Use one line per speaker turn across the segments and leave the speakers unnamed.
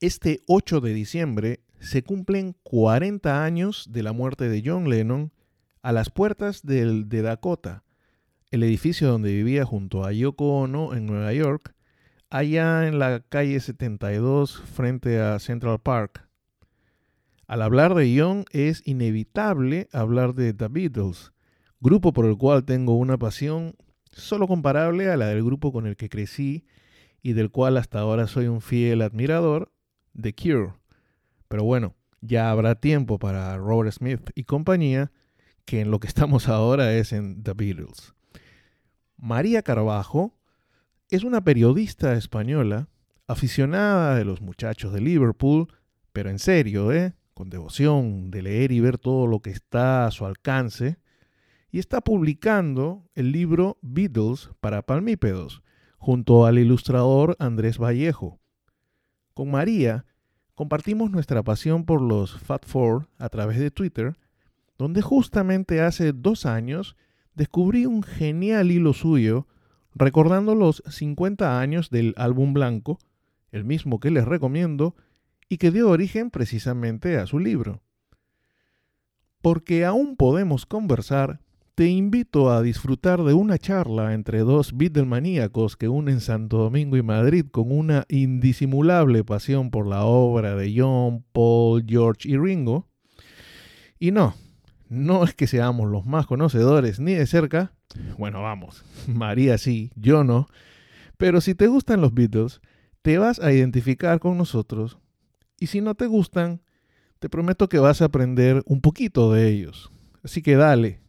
Este 8 de diciembre se cumplen 40 años de la muerte de John Lennon a las puertas del, de Dakota, el edificio donde vivía junto a Yoko Ono en Nueva York, allá en la calle 72 frente a Central Park. Al hablar de John es inevitable hablar de The Beatles, grupo por el cual tengo una pasión solo comparable a la del grupo con el que crecí y del cual hasta ahora soy un fiel admirador, The Cure. Pero bueno, ya habrá tiempo para Robert Smith y compañía, que en lo que estamos ahora es en The Beatles. María Carvajo es una periodista española, aficionada de los muchachos de Liverpool, pero en serio, ¿eh? con devoción de leer y ver todo lo que está a su alcance, y está publicando el libro Beatles para Palmípedos, junto al ilustrador Andrés Vallejo. Con María compartimos nuestra pasión por los Fat Four a través de Twitter, donde justamente hace dos años descubrí un genial hilo suyo recordando los 50 años del álbum blanco, el mismo que les recomiendo y que dio origen precisamente a su libro. Porque aún podemos conversar te invito a disfrutar de una charla entre dos Beatlemaníacos que unen Santo Domingo y Madrid con una indisimulable pasión por la obra de John, Paul, George y Ringo. Y no, no es que seamos los más conocedores ni de cerca, bueno, vamos, María sí, yo no, pero si te gustan los Beatles, te vas a identificar con nosotros y si no te gustan, te prometo que vas a aprender un poquito de ellos. Así que dale,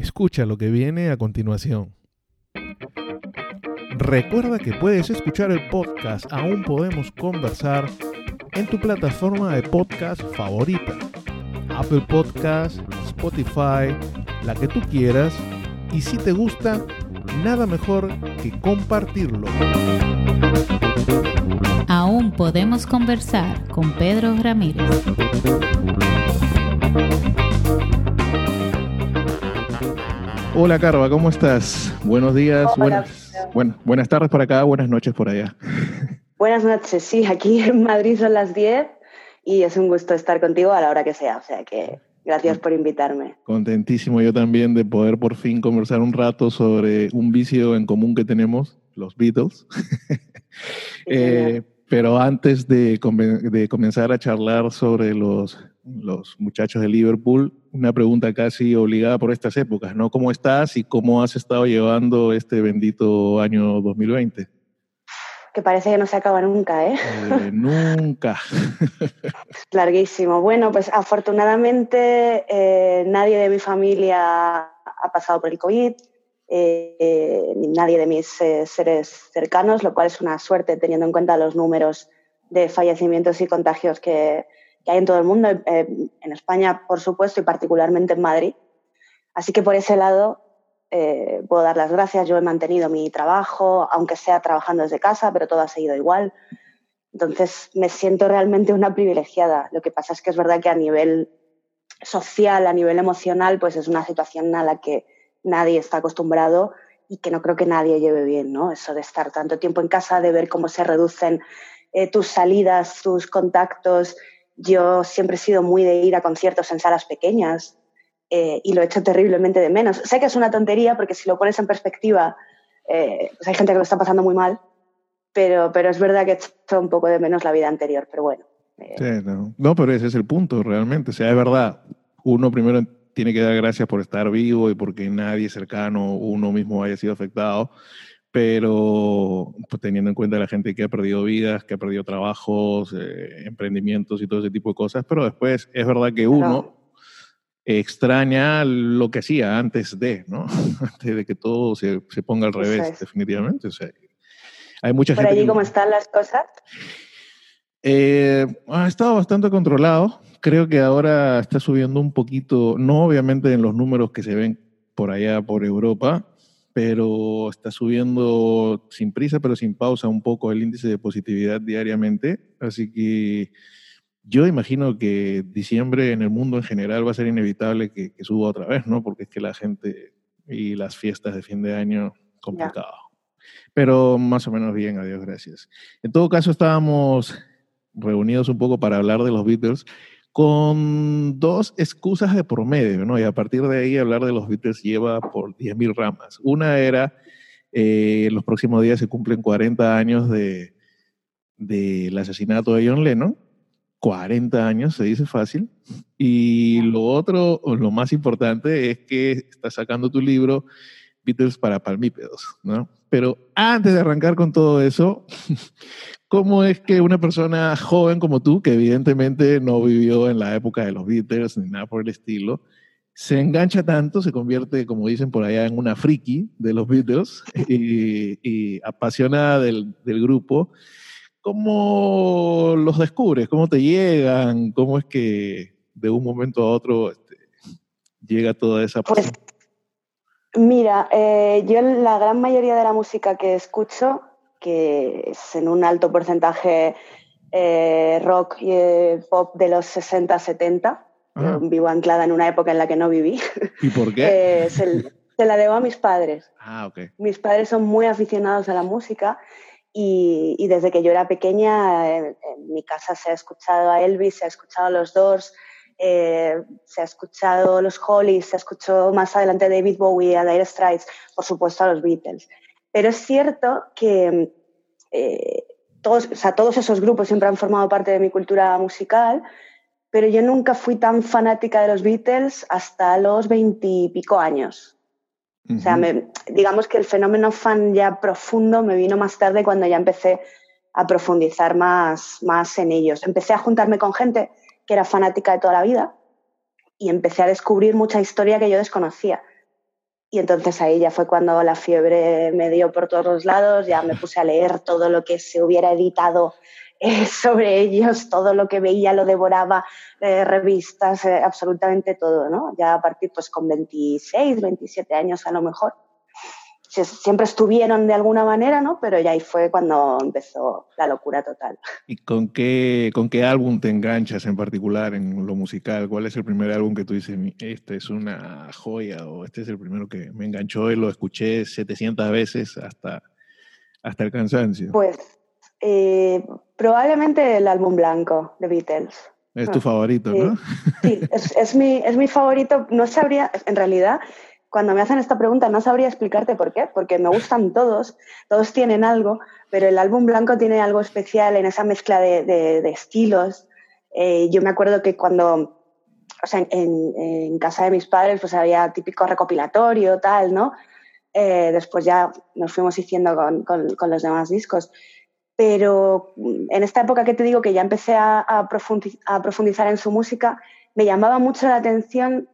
Escucha lo que viene a continuación. Recuerda que puedes escuchar el podcast Aún Podemos Conversar en tu plataforma de podcast favorita. Apple Podcast, Spotify, la que tú quieras. Y si te gusta, nada mejor que compartirlo.
Aún podemos conversar con Pedro Ramírez.
Hola Carva, ¿cómo estás? Buenos días, buenas, buenas tardes por acá, buenas noches por allá.
Buenas noches, sí, aquí en Madrid son las 10 y es un gusto estar contigo a la hora que sea, o sea que gracias por invitarme.
Contentísimo yo también de poder por fin conversar un rato sobre un vicio en común que tenemos, los Beatles. Eh, pero antes de, de comenzar a charlar sobre los los muchachos de Liverpool, una pregunta casi obligada por estas épocas, ¿no? ¿Cómo estás y cómo has estado llevando este bendito año 2020?
Que parece que no se acaba nunca, ¿eh?
eh nunca.
Larguísimo. Bueno, pues afortunadamente eh, nadie de mi familia ha pasado por el COVID, eh, ni nadie de mis seres cercanos, lo cual es una suerte teniendo en cuenta los números de fallecimientos y contagios que, que hay en todo el mundo, eh, en España, por supuesto, y particularmente en Madrid. Así que por ese lado eh, puedo dar las gracias. Yo he mantenido mi trabajo, aunque sea trabajando desde casa, pero todo ha seguido igual. Entonces me siento realmente una privilegiada. Lo que pasa es que es verdad que a nivel social, a nivel emocional, pues es una situación a la que nadie está acostumbrado y que no creo que nadie lleve bien, ¿no? Eso de estar tanto tiempo en casa, de ver cómo se reducen eh, tus salidas, tus contactos, yo siempre he sido muy de ir a conciertos en salas pequeñas eh, y lo he hecho terriblemente de menos. Sé que es una tontería porque si lo pones en perspectiva, eh, pues hay gente que lo está pasando muy mal, pero, pero es verdad que he hecho un poco de menos la vida anterior, pero bueno.
Eh. Sí, no. no, pero ese es el punto realmente. O sea, es verdad, uno primero tiene que dar gracias por estar vivo y porque nadie cercano, uno mismo haya sido afectado pero pues, teniendo en cuenta la gente que ha perdido vidas, que ha perdido trabajos, eh, emprendimientos y todo ese tipo de cosas, pero después es verdad que uno extraña lo que hacía antes de, ¿no? antes de que todo se, se ponga al revés, definitivamente. O sea, hay mucha
¿Por allí cómo están las cosas?
Eh, ha estado bastante controlado. Creo que ahora está subiendo un poquito, no obviamente en los números que se ven por allá por Europa, pero está subiendo sin prisa, pero sin pausa un poco el índice de positividad diariamente. Así que yo imagino que diciembre en el mundo en general va a ser inevitable que, suba otra vez, ¿no? Porque es que la gente y las fiestas de fin de año, complicado. Pero más o menos bien, adiós, gracias. En todo caso, estábamos reunidos un poco para hablar de los Beatles con dos excusas de promedio, ¿no? Y a partir de ahí hablar de los Beatles lleva por 10.000 ramas. Una era, eh, los próximos días se cumplen 40 años de, del asesinato de John Lennon. 40 años, se dice fácil. Y lo otro, lo más importante, es que estás sacando tu libro Beatles para palmípedos, ¿no? Pero antes de arrancar con todo eso, ¿cómo es que una persona joven como tú, que evidentemente no vivió en la época de los Beatles ni nada por el estilo, se engancha tanto, se convierte, como dicen por allá, en una friki de los Beatles y, apasionada del, del, grupo? ¿Cómo los descubres? ¿Cómo te llegan? ¿Cómo es que de un momento a otro este, llega toda esa
pues? Mira, eh, yo la gran mayoría de la música que escucho, que es en un alto porcentaje eh, rock y eh, pop de los 60-70, vivo anclada en una época en la que no viví.
¿Y por qué?
se, la debo a mis padres.
Ah, ok.
Mis padres son muy aficionados a la música y, desde que yo era pequeña en, en, mi casa se ha escuchado a Elvis, se ha escuchado a los Doors, eh, se ha escuchado los Hollies, se ha escuchado más adelante David Bowie, a Dire Straits, por supuesto a los Beatles. Pero es cierto que eh, todos, todos esos grupos siempre han formado parte de mi cultura musical, pero yo nunca fui tan fanática de los Beatles hasta los veintipico años. O sea, digamos que el fenómeno fan ya profundo me vino más tarde cuando ya empecé a profundizar más, más en ellos. Empecé a juntarme con gente que era fanática de toda la vida y empecé a descubrir mucha historia que yo desconocía. Y entonces ahí ya fue cuando la fiebre me dio por todos los lados, ya me puse a leer todo lo que se hubiera editado eh, sobre ellos, todo lo que veía lo devoraba, eh, revistas, eh, absolutamente todo, ¿no? Ya a partir pues con 26, 27 años a lo mejor siempre estuvieron de alguna manera, ¿no? Pero ya ahí fue cuando empezó la locura total.
¿Y con qué, con qué álbum te enganchas en particular en lo musical? ¿Cuál es el primer álbum que tú dices, este es una joya o este es el primero que me enganchó y lo escuché 700 veces hasta, hasta el cansancio?
Pues eh, probablemente el álbum blanco de Beatles.
Es tu favorito, ¿no?
Sí, es, es, mi, es mi favorito. No sabría, en realidad, cuando me hacen esta pregunta no sabría explicarte por qué, porque me gustan todos, todos tienen algo, pero el álbum blanco tiene algo especial en esa mezcla de, estilos. Eh, yo me acuerdo que cuando, o sea, en, casa de mis padres, pues había típico recopilatorio, tal, ¿no? Eh, después ya nos fuimos diciendo con, con, los demás discos. Pero en esta época que te digo que ya empecé a, a profundizar en su música, me llamaba mucho la atención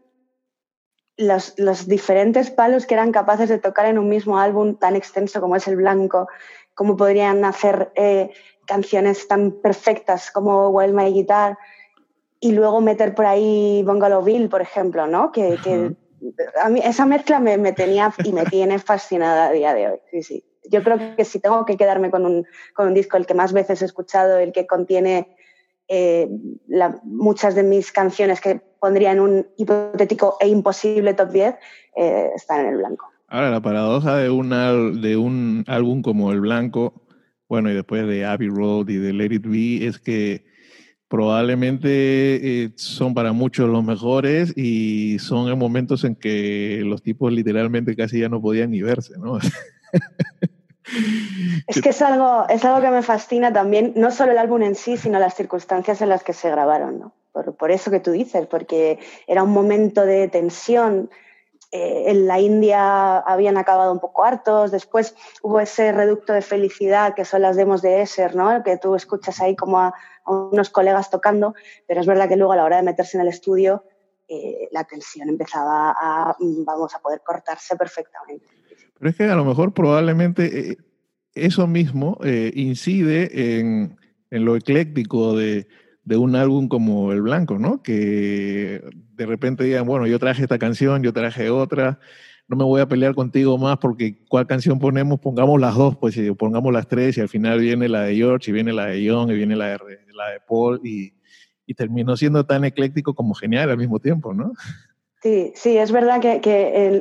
los, los, diferentes palos que eran capaces de tocar en un mismo álbum tan extenso como es el blanco, cómo podrían hacer eh, canciones tan perfectas como Wild My Guitar y luego meter por ahí Bungalow Bill, por ejemplo, ¿no? Que, que a mí esa mezcla me, me, tenía y me tiene fascinada a día de hoy. Sí, sí. Yo creo que si tengo que quedarme con un, con un disco, el que más veces he escuchado, el que contiene eh, muchas de mis canciones que pondría en un hipotético e imposible top 10 eh, están en el blanco.
Ahora, la paradoja de un, de un álbum como El Blanco, bueno, y después de Abbey Road y de Let It Be, es que probablemente eh, son para muchos los mejores y son en momentos en que los tipos literalmente casi ya no podían ni verse, ¿no?
Es que es algo, es algo que me fascina también, no solo el álbum en sí, sino las circunstancias en las que se grabaron, ¿no? Por, eso que tú dices, porque era un momento de tensión. Eh, en la India habían acabado un poco hartos, después hubo ese reducto de felicidad que son las demos de Esser, ¿no? que tú escuchas ahí como a, unos colegas tocando, pero es verdad que luego a la hora de meterse en el estudio eh, la tensión empezaba a, vamos, a poder cortarse perfectamente.
Pero es que a lo mejor probablemente eh, eso mismo incide en, en, lo ecléctico de, de un álbum como El Blanco, ¿no? Que de repente digan, bueno, yo traje esta canción, yo traje otra, no me voy a pelear contigo más porque cuál canción ponemos, pongamos las dos, pues pongamos las tres y al final viene la de George y viene la de John y viene la de, la de Paul y, y terminó siendo tan ecléctico como genial al mismo tiempo, ¿no?
Sí, sí, es verdad que,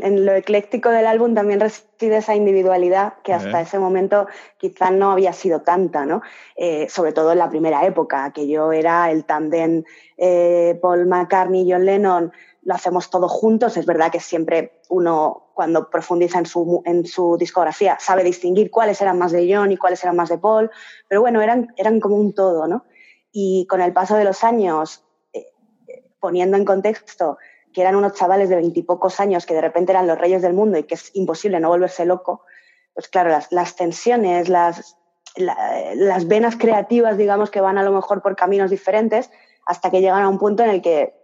en, lo ecléctico del álbum también reside esa individualidad que hasta ese momento quizás no había sido tanta, ¿no? Eh, sobre todo en la primera época, que yo era el tandem eh, Paul McCartney y John Lennon, lo hacemos todos juntos. Es verdad que siempre uno, cuando profundiza en su, en su discografía, sabe distinguir cuáles eran más de John y cuáles eran más de Paul, pero bueno, eran, eran como un todo, ¿no? Y con el paso de los años, eh, poniendo en contexto que eran unos chavales de veintipocos años que de repente eran los reyes del mundo y que es imposible no volverse loco, pues claro, las, tensiones, las, las venas creativas, digamos, que van a lo mejor por caminos diferentes, hasta que llegan a un punto en el que,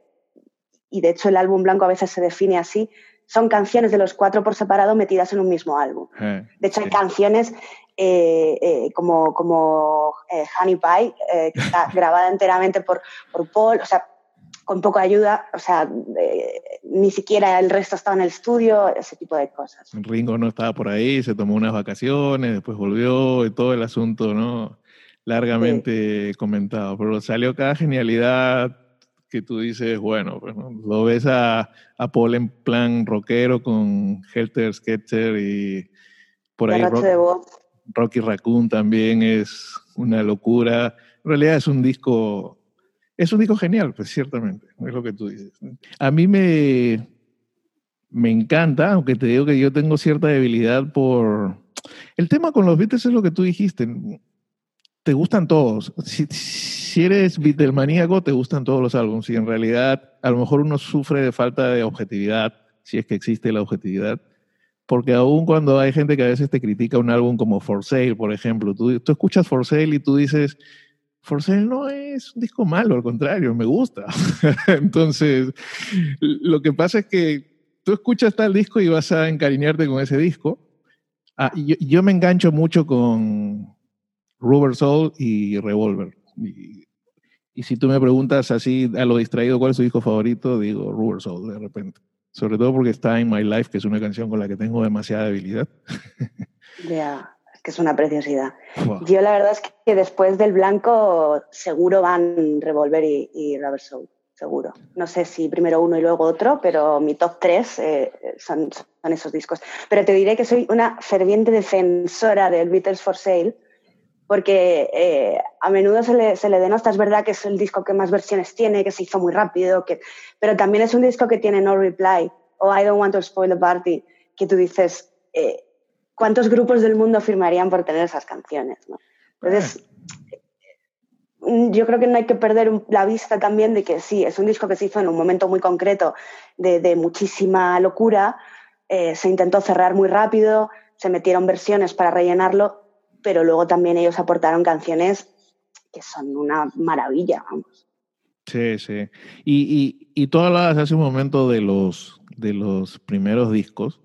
y de hecho el álbum blanco a veces se define así, son canciones de los cuatro por separado metidas en un mismo álbum. Eh, de hecho, hay canciones eh, eh, como, como Honey Pie, que está grabada enteramente por, por Paul, o sea, con poca ayuda, o sea, ni siquiera el resto estaba en el estudio, ese tipo de cosas.
Ringo no estaba por ahí, se tomó unas vacaciones, después volvió y todo el asunto, ¿no? Largamente comentado, pero salió cada genialidad que tú dices, bueno, pues, lo ves a, a, Paul en plan rockero con Helter Skelter y por ahí Rocky Raccoon también es una locura. En realidad es un disco es un disco genial, pues ciertamente, es lo que tú dices. A mí me, me encanta, aunque te digo que yo tengo cierta debilidad por... El tema con los Beatles es lo que tú dijiste, te gustan todos. Si, si eres Beatlemaníaco, te gustan todos los álbumes. Y en realidad, a lo mejor uno sufre de falta de objetividad, si es que existe la objetividad. Porque aún cuando hay gente que a veces te critica un álbum como For Sale, por ejemplo, tú, tú escuchas For Sale y tú dices, For no es un disco malo, al contrario, me gusta. Entonces, lo que pasa es que tú escuchas tal disco y vas a encariñarte con ese disco. Ah, yo, me engancho mucho con Rubber Soul y Revolver. Y, si tú me preguntas así a lo distraído cuál es su disco favorito, digo Rubber Soul de repente. Sobre todo porque está In My Life, que es una canción con la que tengo demasiada debilidad.
Ya que es una preciosidad. Yo la verdad es que después del blanco seguro van Revolver y, y Rubber Soul, seguro. No sé si primero uno y luego otro, pero mi top tres eh, son, son, esos discos. Pero te diré que soy una ferviente defensora del Beatles for Sale, porque eh, a menudo se le, se le denota, es verdad que es el disco que más versiones tiene, que se hizo muy rápido, que, pero también es un disco que tiene No Reply o I Don't Want to Spoil the Party, que tú dices... Eh, ¿cuántos grupos del mundo firmarían por tener esas canciones? Entonces, mm, yo creo que no hay que perder la vista también de que sí, es un disco que se hizo en un momento muy concreto de, muchísima locura, eh, se intentó cerrar muy rápido, se metieron versiones para rellenarlo, pero luego también ellos aportaron canciones que son una maravilla, vamos.
Sí, sí. Y, y, y tú hablabas hace un momento de los, de los primeros discos.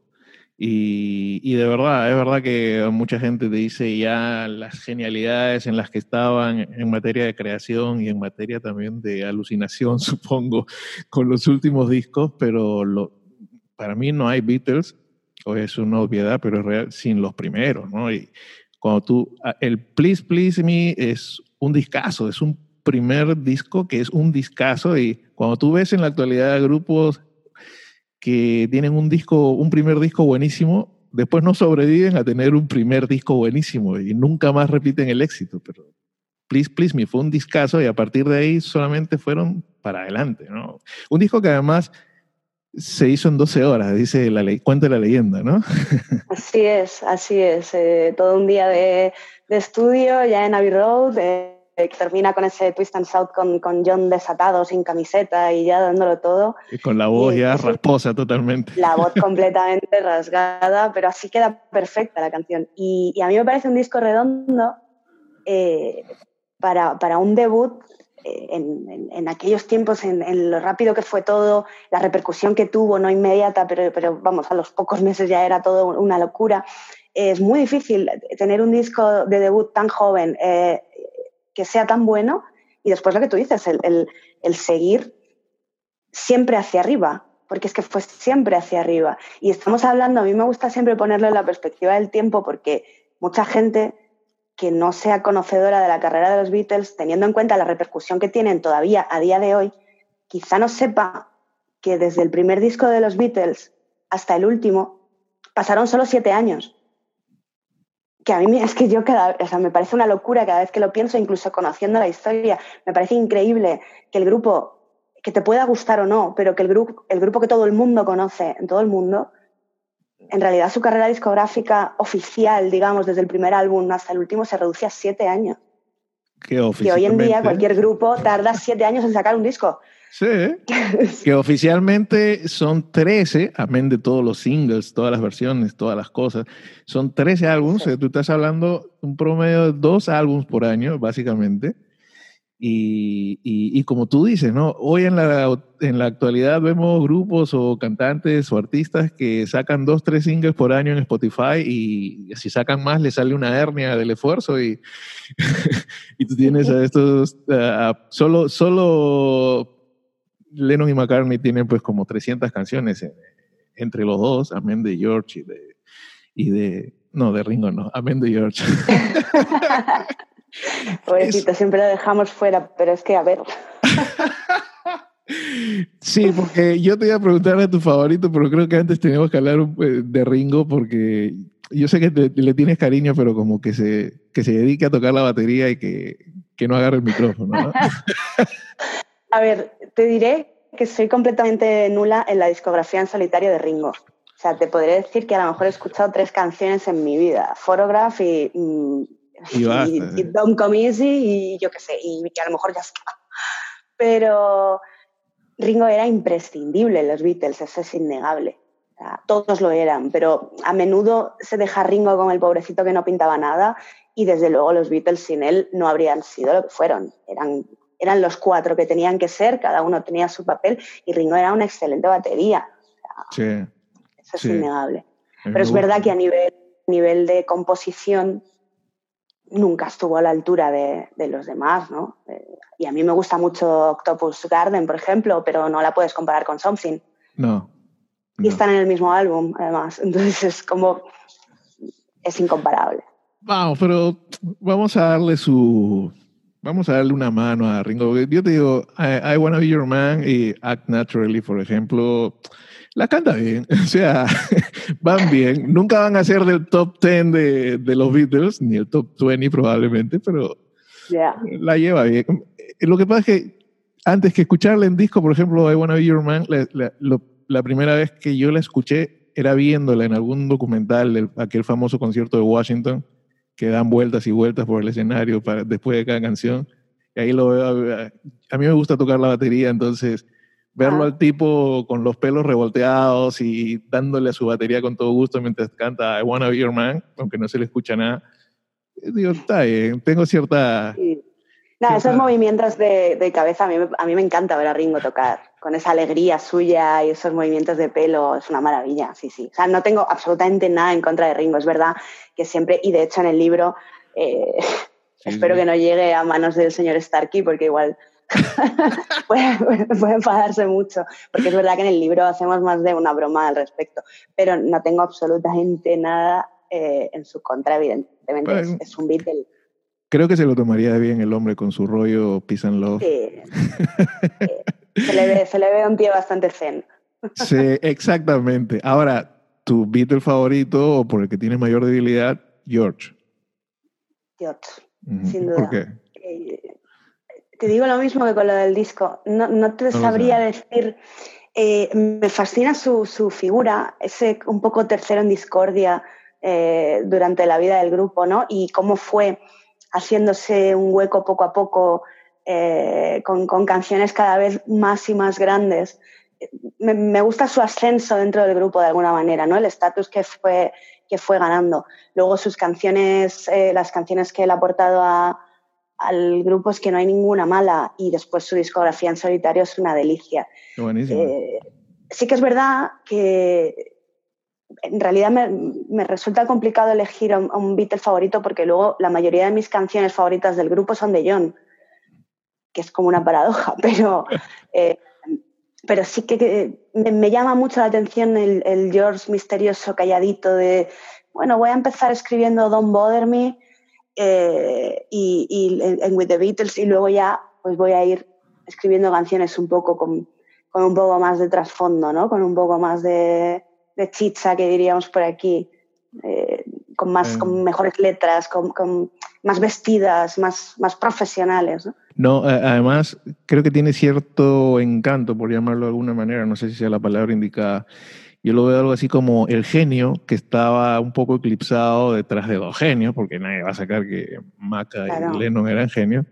Y, de verdad, es verdad que mucha gente te dice ya las genialidades en las que estaban en materia de creación y en materia también de alucinación, supongo, con los últimos discos, pero lo, para mí no hay Beatles, o es una obviedad, pero es real, sin los primeros, ¿no? Y cuando tú, el Please Please Me es un discazo, es un primer disco que es un discazo y cuando tú ves en la actualidad grupos que tienen un disco, un primer disco buenísimo, después no sobreviven a tener un primer disco buenísimo y nunca más repiten el éxito. Pero Please Please Me fue un discazo y a partir de ahí solamente fueron para adelante. ¿no? Un disco que además se hizo en 12 horas, dice la ley, cuenta la leyenda, ¿no?
Así es, así es. Eh, todo un día de, estudio ya en Abbey Road. Eh, que termina con ese twist and shout con, con, John desatado, sin camiseta y ya dándolo todo.
Y con la voz ya rasposa totalmente.
La voz completamente rasgada, pero así queda perfecta la canción. Y, y a mí me parece un disco redondo eh, para, para, un debut eh, en, en, aquellos tiempos, en, en, lo rápido que fue todo, la repercusión que tuvo, no inmediata, pero, pero vamos, a los pocos meses ya era todo una locura. Es muy difícil tener un disco de debut tan joven. Eh, que sea tan bueno y después lo que tú dices, el, el, seguir siempre hacia arriba, porque es que fue siempre hacia arriba. Y estamos hablando, a mí me gusta siempre ponerlo en la perspectiva del tiempo, porque mucha gente que no sea conocedora de la carrera de los Beatles, teniendo en cuenta la repercusión que tienen todavía a día de hoy, quizá no sepa que desde el primer disco de los Beatles hasta el último pasaron solo siete años. Que a mí es que yo cada o sea, me parece una locura cada vez que lo pienso, incluso conociendo la historia, me parece increíble que el grupo, que te pueda gustar o no, pero que el grupo, el grupo que todo el mundo conoce en todo el mundo, en realidad su carrera discográfica oficial, digamos, desde el primer álbum hasta el último, se reduce a siete años.
Que,
Que hoy en día cualquier grupo tarda siete años en sacar un disco.
Sí, que oficialmente son 13, amén de todos los singles, todas las versiones, todas las cosas. Son 13 álbumes,
Sí.
eh, tú estás hablando un promedio de dos álbumes por año, básicamente. Y, y, y como tú dices, ¿no? Hoy en la, en la actualidad vemos grupos o cantantes o artistas que sacan dos, tres singles por año en Spotify y si sacan más le sale una hernia del esfuerzo y, y tú tienes a estos, solo, solo Lennon y McCartney tienen pues como 300 canciones en- entre los dos, amén de George y de, y de no, de Ringo no, amén de George.
Pobrecito, siempre lo dejamos fuera, pero es que, a ver,
Sí, porque yo te iba a preguntar a tu favorito, pero creo que antes teníamos que hablar eh, de Ringo porque yo sé que te- le tienes cariño, pero como que se, que se dedique a tocar la batería y que, que no agarre el micrófono. ¿no?
a ver, te diré que soy completamente nula en la discografía en solitario de Ringo. O sea, te podré decir que a lo mejor he escuchado tres canciones en mi vida, Photograph y,
Y
y, y Don't Come Easy y yo qué sé, y que a lo mejor ya está. Pero Ringo era imprescindible en los Beatles, eso es innegable. O sea, todos lo eran, pero a menudo se deja Ringo con el pobrecito que no pintaba nada y desde luego los Beatles sin él no habrían sido lo que fueron. Eran, eran los cuatro que tenían que ser, cada uno tenía su papel y Ringo era una excelente batería.
Sí.
Eso es
Sí.
innegable. Pero es verdad que a nivel, nivel de composición nunca estuvo a la altura de, de los demás, ¿no? Eh, y a mí me gusta mucho Octopus Garden, por ejemplo, pero no la puedes comparar con Something.
No.
Y
no.
están en el mismo álbum, además. Entonces es como... es incomparable.
Vamos, pero vamos a darle su. Vamos a darle una mano a Ringo. Yo te digo, I, I Wanna Be Your Man y Act Naturally, por ejemplo, la canta bien. O sea, van bien. Nunca van a ser del top 10 de, de los Beatles, ni el top 20 probablemente, pero
Ya.
la lleva bien. Lo que pasa es que antes que escucharla en disco, por ejemplo, I Wanna Be Your Man, la, la- lo- la primera vez que yo la escuché era viéndola en algún documental de aquel famoso concierto de Washington, que dan vueltas y vueltas por el escenario para, después de cada canción. Y ahí lo veo. A, a mí me gusta tocar la batería, entonces verlo
Ah.
al tipo con los pelos revolteados y dándole a su batería con todo gusto mientras canta I Wanna Be Your Man, aunque no se le escucha nada. Digo, está bien, tengo cierta...
Y- Nada, esos movimientos de, de cabeza, a mí, me- a mí me encanta ver a Ringo tocar, con esa alegría suya y esos movimientos de pelo, es una maravilla, sí, sí. O sea, no tengo absolutamente nada en contra de Ringo, es verdad que siempre, y de hecho en el libro, eh,
Sí,
espero
sí.
que no llegue a manos del señor Starkey, porque igual puede, puede enfadarse mucho, porque es verdad que en el libro hacemos más de una broma al respecto, pero no tengo absolutamente nada eh, en su contra, evidentemente, es,
Bueno.
es un Beatle.
Creo que se lo tomaría bien el hombre con su rollo peace and love.
Sí. Se, le ve, se le ve un tío bastante zen.
Sí, exactamente. Ahora, tu Beatle favorito o por el que tienes mayor debilidad, George.
George. Sin duda.
¿Por qué?
Eh, te digo lo mismo que con lo del disco. No, no te sabría decir. eh, me fascina su, su figura, ese un poco tercero en discordia eh, durante la vida del grupo, ¿no? Y cómo fue haciéndose un hueco poco a poco eh, con, con canciones cada vez más y más grandes. Me, me gusta su ascenso dentro del grupo de alguna manera, ¿no? El estatus que fue, que fue ganando. Luego sus canciones, eh, las canciones que él ha aportado a, al grupo es que no hay ninguna mala y después su discografía en solitario es una delicia.
Buenísimo.
Eh, sí que es verdad que en realidad me, resulta complicado elegir un, a un Beatle favorito porque luego la mayoría de mis canciones favoritas del grupo son de John, que es como una paradoja, pero, eh, pero sí que, me, llama mucho la atención el, George misterioso, calladito de, bueno, voy a empezar escribiendo Don't Bother Me eh, y, en, With the Beatles y luego ya pues voy a ir escribiendo canciones un poco con un poco más de trasfondo, ¿no? Con un poco más de, de chicha, que diríamos por aquí, eh, con, más, con mejores letras, con, con, más vestidas, más, más profesionales, ¿no?
No, además creo que tiene cierto encanto, por llamarlo de alguna manera, no sé si sea la palabra indicada. Yo lo veo algo así como el genio que estaba un poco eclipsado detrás de dos genios, porque nadie va a sacar que Maca y Lennon eran genios,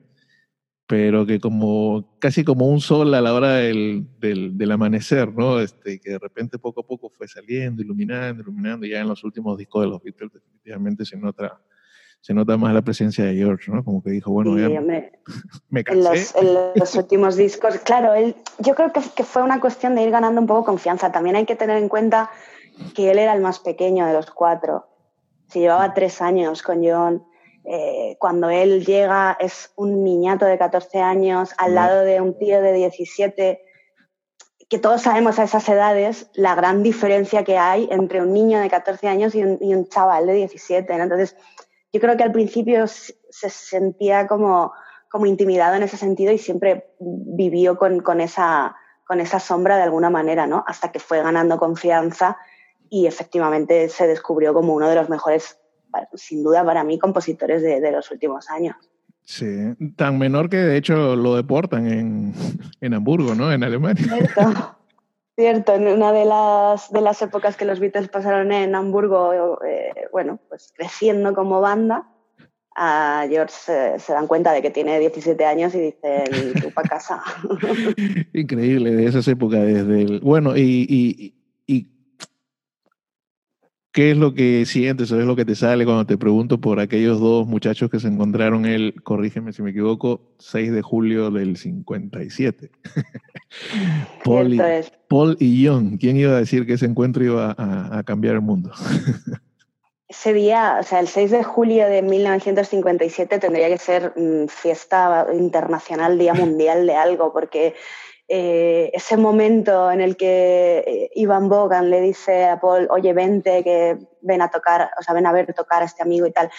pero que como casi como un sol a la hora del, del, del, amanecer, ¿no? Este, que de repente poco a poco fue saliendo, iluminando, iluminando, y ya en los últimos discos de los Beatles definitivamente se nota se nota más la presencia de George, ¿no? Como que dijo, bueno, ya me, cansé.
En los, últimos discos, claro, él, yo creo que, que, fue una cuestión de ir ganando un poco confianza. También hay que tener en cuenta que él era el más pequeño de los cuatro. Se llevaba tres años con John. Eh, cuando él llega es un niñato de 14 años al lado de un tío de 17 que todos sabemos a esas edades la gran diferencia que hay entre un niño de 14 años y un, y un chaval de 17. ¿no? Entonces, yo creo que al principio se sentía como, como intimidado en ese sentido y siempre vivió con, con, esa, con esa sombra de alguna manera, ¿no? Hasta que fue ganando confianza y efectivamente se descubrió como uno de los mejores, sin duda para mí, compositores de, de los últimos años.
Sí, tan menor que de hecho lo deportan en, en Hamburgo, ¿no? En Alemania.
Cierto. Cierto, en una de las, de las épocas que los Beatles pasaron en Hamburgo, eh, bueno, pues creciendo como banda, a George se, dan cuenta de que tiene 17 años y dicen, tú para casa.
Increíble, de esas épocas, desde el... Bueno, y, y, y ¿Qué es lo que sientes o es lo que te sale cuando te pregunto por aquellos dos muchachos que se encontraron él, corrígeme si me equivoco, 6 de julio del 57? Paul, y, Paul, y, John, ¿quién iba a decir que ese encuentro iba a, a cambiar el mundo?
ese día, o sea, el 6 de julio de 1957 tendría que ser mm, fiesta internacional, día mundial de algo, porque eh, ese momento en el que eh, Ivan Bogan le dice a Paul, oye, vente, que ven a tocar, o sea, ven a ver tocar a este amigo y tal.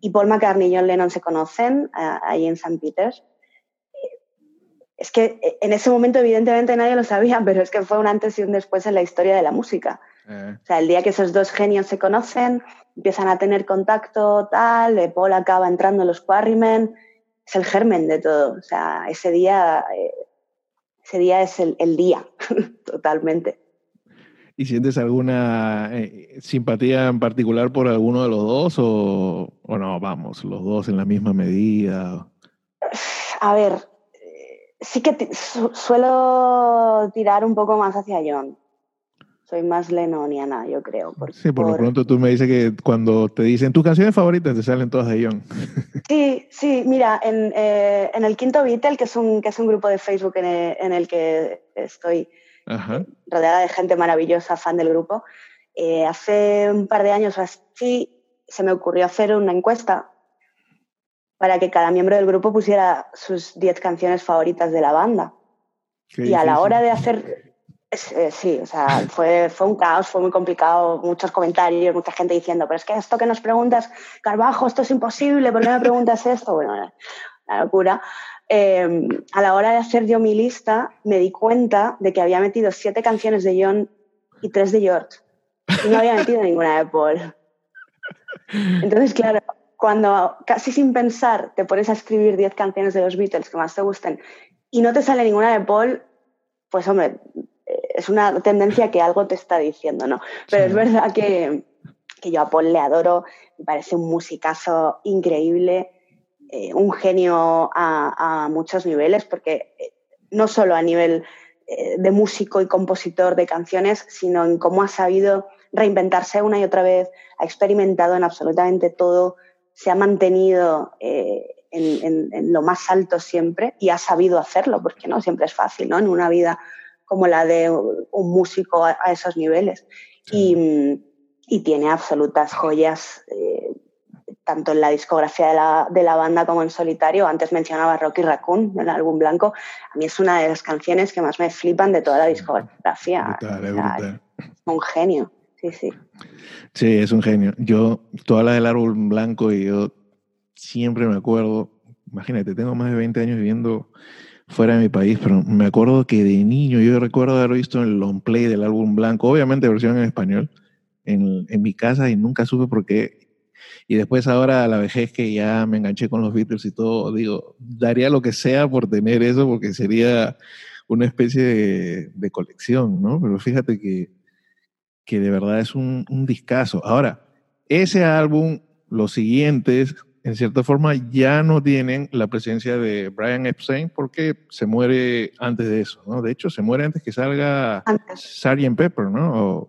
Y Paul McCartney y John Lennon se conocen ahí en St. Peters. Es que eh, en ese momento, evidentemente, nadie lo sabía, pero es que fue un antes y un después en la historia de la música. O sea, el día que esos dos genios se conocen, empiezan a tener contacto, tal, Paul acaba entrando en los Quarrymen, es el germen de todo. O sea, ese día ese día es el, el día, totalmente.
¿Y sientes alguna eh, simpatía en particular por alguno de los dos o, o, no, vamos, los dos en la misma medida?
A ver, eh, sí que suelo tirar un poco más hacia John soy más lenoniana, yo creo.
sí, por, lo pronto tú me dices que cuando te dicen tus canciones favoritas te salen todas de John.
Sí, sí, mira, en, eh, en el Quinto Beatle, que es un, que es un grupo de Facebook en el, en el que estoy rodeada de gente maravillosa, fan del grupo, eh, hace un par de años así se me ocurrió hacer una encuesta para que cada miembro del grupo pusiera sus 10 canciones favoritas de la banda. y a la hora de hacer eh, sí, o sea, fue, fue un caos, fue muy complicado, muchos comentarios, mucha gente diciendo, pero es que esto que nos preguntas, Carbajo, esto es imposible, ¿por qué me preguntas esto? Bueno, la locura. Eh, a la hora de hacer yo mi lista, me di cuenta de que había metido siete canciones de John y tres de George. Y no había metido ninguna de Paul. Entonces, claro, cuando casi sin pensar te pones a escribir diez canciones de los Beatles que más te gusten y no te sale ninguna de Paul, pues hombre, es una tendencia que algo te está diciendo, ¿no? Pero es verdad que, que, yo a Paul le adoro, me parece un musicazo increíble, eh, un genio a, a, muchos niveles, porque eh, no solo a nivel eh, de músico y compositor de canciones, sino en cómo ha sabido reinventarse una y otra vez, ha experimentado en absolutamente todo, se ha mantenido en, en, en, lo más alto siempre y ha sabido hacerlo, porque no siempre es fácil, ¿no? En una vida como la de un músico a, esos niveles. Y, y, tiene absolutas joyas, eh, tanto en la discografía de la, de la, banda como en solitario. Antes mencionaba Rocky Raccoon, el álbum blanco. A mí es una de las canciones que más me flipan de toda la discografía. Un genio, sí, sí.
Sí, es un genio. Yo, toda la del álbum blanco, y yo siempre me acuerdo, imagínate, tengo más de 20 años viviendo fuera de mi país, pero me acuerdo que de niño yo recuerdo haber visto el long play del álbum blanco, obviamente versión en español, en, en mi casa y nunca supe por qué. Y después ahora a la vejez que ya me enganché con los Beatles y todo, digo, daría lo que sea por tener eso porque sería una especie de, de colección, ¿no? Pero fíjate que, que de verdad es un, un discazo. Ahora, ese álbum, los siguientes, en cierta forma ya no tienen la presencia de Brian Epstein porque se muere antes de eso, ¿no? De hecho, se muere antes que salga Sgt. Pepper, ¿no?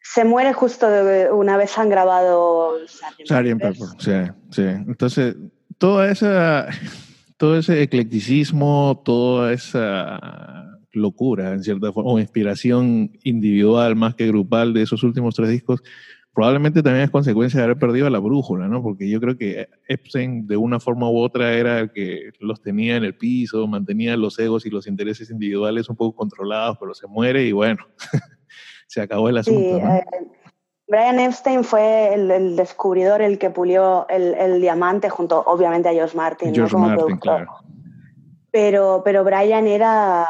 Se muere justo de una vez han grabado
Sgt. Pepper. Sí, sí. Entonces, toda esa, todo ese eclecticismo, toda esa locura, en cierta forma, o inspiración individual más que grupal de esos últimos tres discos, probablemente también es consecuencia de haber perdido la brújula, ¿no? Porque yo creo que Epstein, de una forma u otra, era el que los tenía en el piso, mantenía los egos y los intereses individuales un poco controlados, pero se muere y bueno, se acabó el asunto. Sí, eh,
Brian Epstein fue el, descubridor, el que pulió el, diamante junto, obviamente, a George Martin,
George
¿no?
Martin, claro.
Pero, pero Brian era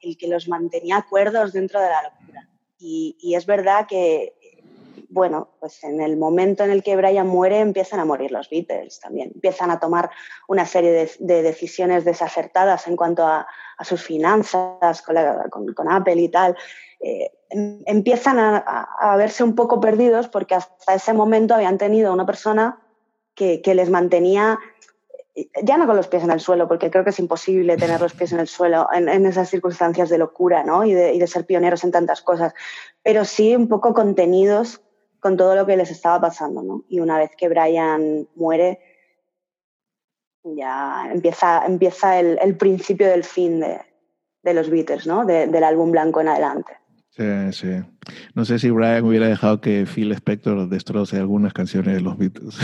el que los mantenía acuerdos dentro de la locura. Y, y es verdad que bueno, pues en el momento en el que Brian muere empiezan a morir los Beatles también, empiezan a tomar una serie de, decisiones desacertadas en cuanto a, sus finanzas con, Apple y tal. Eh, em, empiezan a, verse un poco perdidos porque hasta ese momento habían tenido una persona que, les mantenía eh, ya no con los pies en el suelo, porque creo que es imposible tener los pies en el suelo en, esas circunstancias de locura ¿no? y, de, y, de, ser pioneros en tantas cosas, pero sí un poco contenidos con todo lo que les estaba pasando, ¿no? Y una vez que Brian muere, ya empieza, empieza el, principio del fin de, los Beatles, ¿no? del álbum blanco en adelante.
Sí, sí. No sé si Brian hubiera dejado que Phil Spector destroce algunas canciones de los Beatles.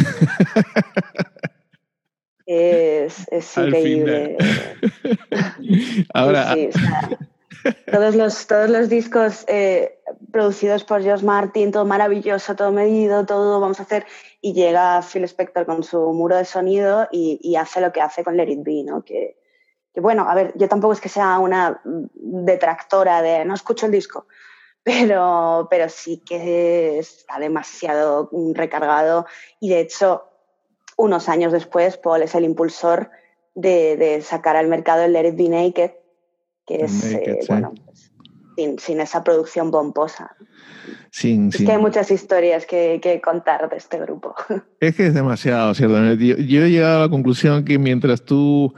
Es, increíble.
Ahora,
todos los, todos los discos eh, producidos por George Martin, todo maravilloso, todo medido, todo vamos a hacer, y llega Phil Spector con su muro de sonido y, hace lo que hace con Let It Be, ¿no? Que, bueno, a ver, yo tampoco es que sea una detractora de no escucho el disco, pero, pero sí que está demasiado recargado y de hecho, unos años después, Paul es el impulsor de, sacar al mercado el Let Be Naked, que es, eh, bueno, pues, sin, esa producción pomposa.
es
que hay muchas historias que, que, contar de este grupo.
Es que es demasiado, ¿cierto? Yo, yo he llegado a la conclusión que mientras tú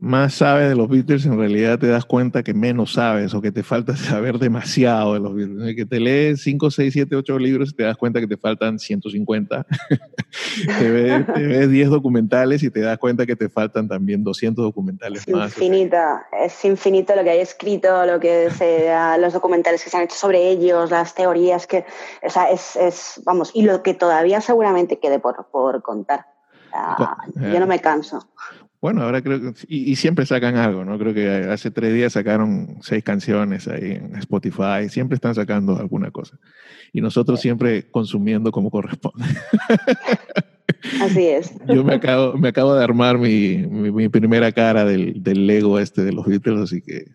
más sabes de los Beatles, en realidad te das cuenta que menos sabes o que te falta saber demasiado de los Beatles. Que te lees 5, 6, 7, 8 libros y te das cuenta que te faltan 150. te, ves, 10 documentales y te das cuenta que te faltan también 200 documentales
es
más.
Infinita, es infinito lo que hay escrito, lo que sea, los documentales que se han hecho sobre ellos, las teorías que, o sea, es, es vamos, y lo que todavía seguramente quede por, por contar. yo no me canso.
Bueno, ahora creo que, y, siempre sacan algo, ¿no? Creo que hace tres días sacaron seis canciones ahí en Spotify, siempre están sacando alguna cosa. Y nosotros siempre consumiendo como corresponde.
Así es.
Yo me acabo, me acabo de armar mi, mi, primera cara del, del, Lego este de los Beatles, así que,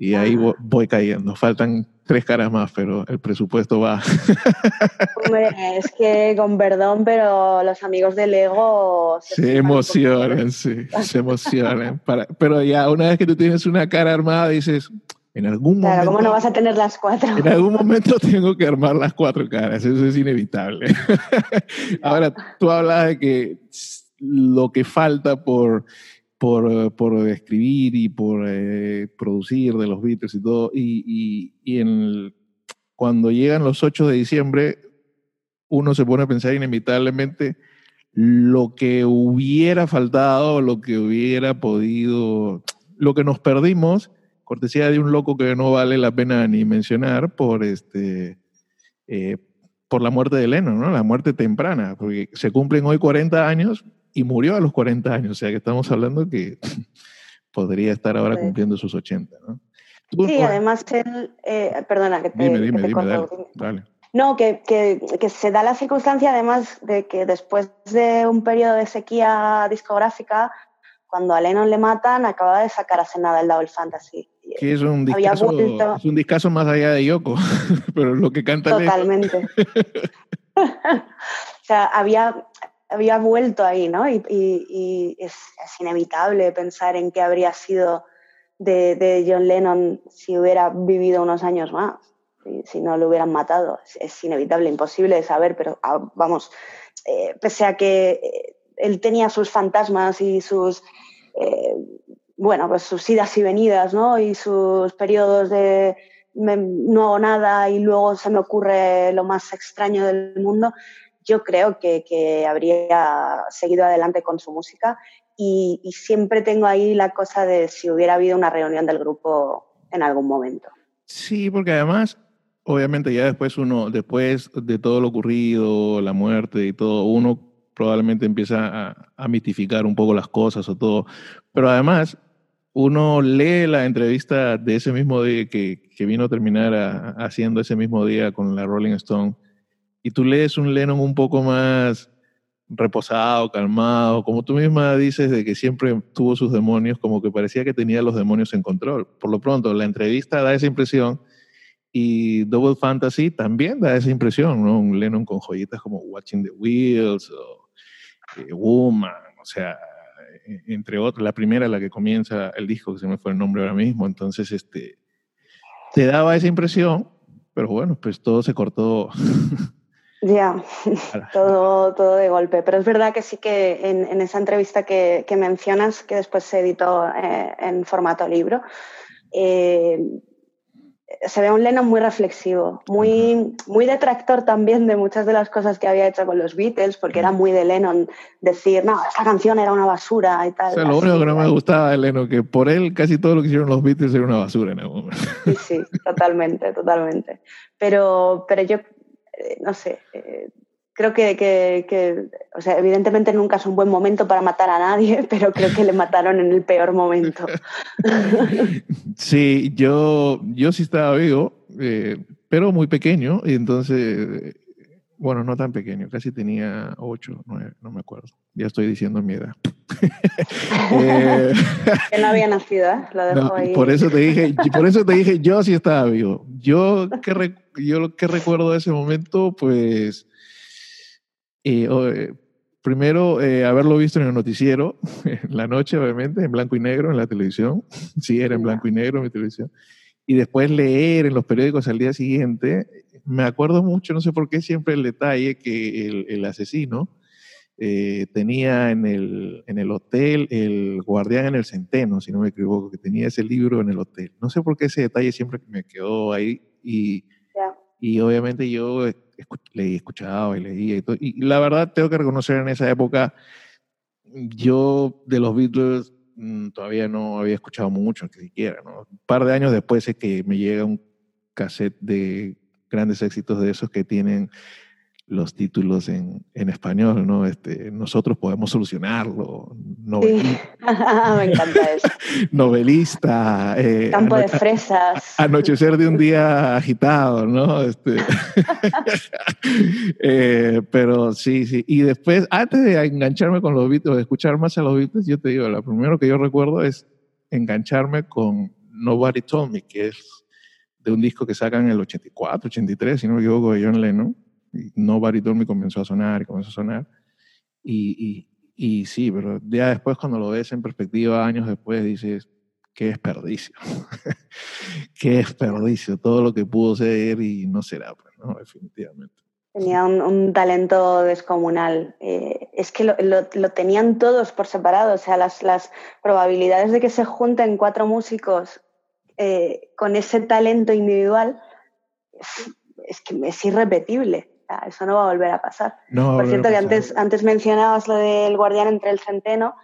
y ahí voy cayendo. Faltan tres caras más, pero el presupuesto va.
Hombre, es que con perdón, pero los amigos de Lego
se, emocionan, sí, se emocionan. pero ya una vez que tú tienes una cara armada, dices, en algún momento. Claro,
¿cómo no vas a tener las cuatro?
En algún momento tengo que armar las cuatro caras, eso es inevitable. Ahora, tú hablas de que lo que falta por por, eh, por escribir y por eh, producir de los Beatles y todo. Y, y, en cuando llegan los 8 de diciembre, uno se pone a pensar inevitablemente lo que hubiera faltado, lo que hubiera podido, lo que nos perdimos, cortesía de un loco que no vale la pena ni mencionar por este... Eh, por la muerte de Lennon, ¿no? La muerte temprana, porque se cumplen hoy 40 años, y murió a los 40 años, o sea que estamos hablando que podría estar ahora cumpliendo sus 80, ¿no?
Sí, además él, eh, perdona que te,
dime, dime, dime, dale,
No, que, que, que, se da la circunstancia además de que después de un periodo de sequía discográfica, cuando a Lennon le matan, acababa de sacar hace nada el Double Fantasy.
Que es un discazo, es un discazo más allá de Yoko, pero lo que canta
Totalmente. o sea, había, había vuelto ahí, ¿no? Y, es, inevitable pensar en qué habría sido de, John Lennon si hubiera vivido unos años más, si, no lo hubieran matado. Es, inevitable, imposible de saber, pero ah, vamos, eh, pese a que eh, él tenía sus fantasmas y sus, eh, bueno, pues sus idas y venidas, ¿no? Y sus periodos de no hago nada y luego se me ocurre lo más extraño del mundo, yo creo que, habría seguido adelante con su música y, siempre tengo ahí la cosa de si hubiera habido una reunión del grupo en algún momento.
Sí, porque además, obviamente ya después uno, después de todo lo ocurrido, la muerte y todo, uno probablemente empieza a, mitificar un poco las cosas o todo. Pero además, uno lee la entrevista de ese mismo día que, vino a terminar haciendo ese mismo día con la Rolling Stone, y tú lees un Lennon un poco más reposado, calmado, como tú misma dices de que siempre tuvo sus demonios, como que parecía que tenía los demonios en control. Por lo pronto, la entrevista da esa impresión y Double Fantasy también da esa impresión, ¿no? Un Lennon con joyitas como Watching the Wheels o eh, Woman, o sea, e, entre otras, la primera, la que comienza el disco, que se me fue el nombre ahora mismo, entonces, este, te daba esa impresión, pero bueno, pues todo se cortó.
Ya, todo, todo de golpe. Pero es verdad que sí que en, esa entrevista que, mencionas, que después se editó eh, en formato libro, eh, se ve un Lennon muy reflexivo, muy, muy detractor también de muchas de las cosas que había hecho con los Beatles, porque era muy de Lennon decir, no, esta canción era una basura y tal.
O sea, lo único que no me gustaba de Lennon, que por él casi todo lo que hicieron los Beatles era una basura en algún momento.
Sí, sí, totalmente, totalmente. Pero, pero yo, no sé, eh, creo que, que, o sea, evidentemente nunca es un buen momento para matar a nadie, pero creo que le mataron en el peor momento.
Sí, yo, yo sí estaba vivo, eh, pero muy pequeño, y entonces, bueno, no tan pequeño, casi tenía ocho, nueve, no me acuerdo. Ya estoy diciendo mi edad.
Eh, que no había nacido, ¿eh? Lo dejo ahí.
Por eso te dije, por eso te dije, yo sí estaba vivo. Yo que, yo que recuerdo de ese momento, pues eh, primero, eh, haberlo visto en el noticiero, en la noche, obviamente, en blanco y negro, en la televisión. sí, era en blanco y negro mi televisión. Y después leer en los periódicos al día siguiente. Me acuerdo mucho, no sé por qué, siempre el detalle que el, asesino eh, tenía en el, en el hotel el guardián en el centeno, si no me equivoco, que tenía ese libro en el hotel. No sé por qué ese detalle siempre me quedó ahí. Y, y obviamente yo leí, escuchaba y leía y todo. Y la verdad tengo que reconocer en esa época, yo de los Beatles mm, todavía no había escuchado mucho, ni siquiera, ¿no? Un par de años después es que me llega un cassette de grandes éxitos de esos que tienen los títulos en, en, español, ¿no? Este, nosotros podemos solucionarlo.
Novelista, Me encanta eso.
Novelista.
Eh, Campo de fresas.
Anochecer de un día agitado, ¿no? Este, eh, pero sí, sí. Y después, antes de engancharme con los Beatles, de escuchar más a los Beatles, yo te digo, lo primero que yo recuerdo es engancharme con Nobody Told Me, que es de un disco que sacan en el 84, 83, si no me equivoco, de John Lennon Nobody Told Me comenzó a sonar y comenzó a sonar. Y, y, sí, pero ya después cuando lo ves en perspectiva, años después, dices, qué desperdicio. qué desperdicio. Todo lo que pudo ser y no será, pues, ¿no? Definitivamente.
Tenía un, talento descomunal. Eh, es que lo, lo, tenían todos por separado. O sea, las, las probabilidades de que se junten cuatro músicos eh, con ese talento individual es que es irrepetible eso no va a volver a pasar. Por cierto, que antes, antes mencionabas lo del guardián entre el centeno.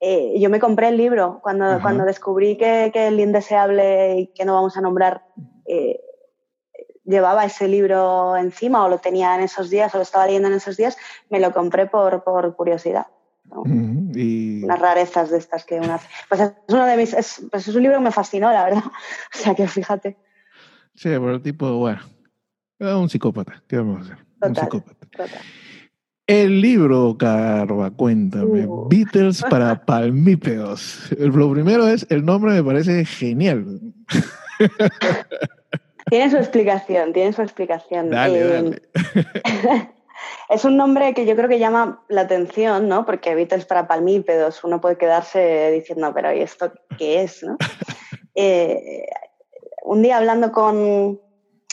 Eh, yo me compré el libro cuando, cuando descubrí que, que, el indeseable y que no vamos a nombrar eh, llevaba ese libro encima o lo tenía en esos días o lo estaba leyendo en esos días, me lo compré por, por curiosidad. y... Unas rarezas de estas que una... Pues es uno de mis... Es, pues es un libro que me fascinó, la verdad. O sea que fíjate.
Sí, pero el tipo, bueno, un psicópata, ¿qué vamos a hacer? un psicópata. El libro, Carva, cuéntame.
Uh.
Beatles para palmípedos. Lo primero es, el nombre me parece genial.
Tiene su explicación, tiene su explicación.
Dale,
Eh,
dale.
Es un nombre que yo creo que llama la atención, ¿no? Porque Beatles para palmípedos, uno puede quedarse diciendo, pero ¿y esto qué es, no? Eh, un día hablando con,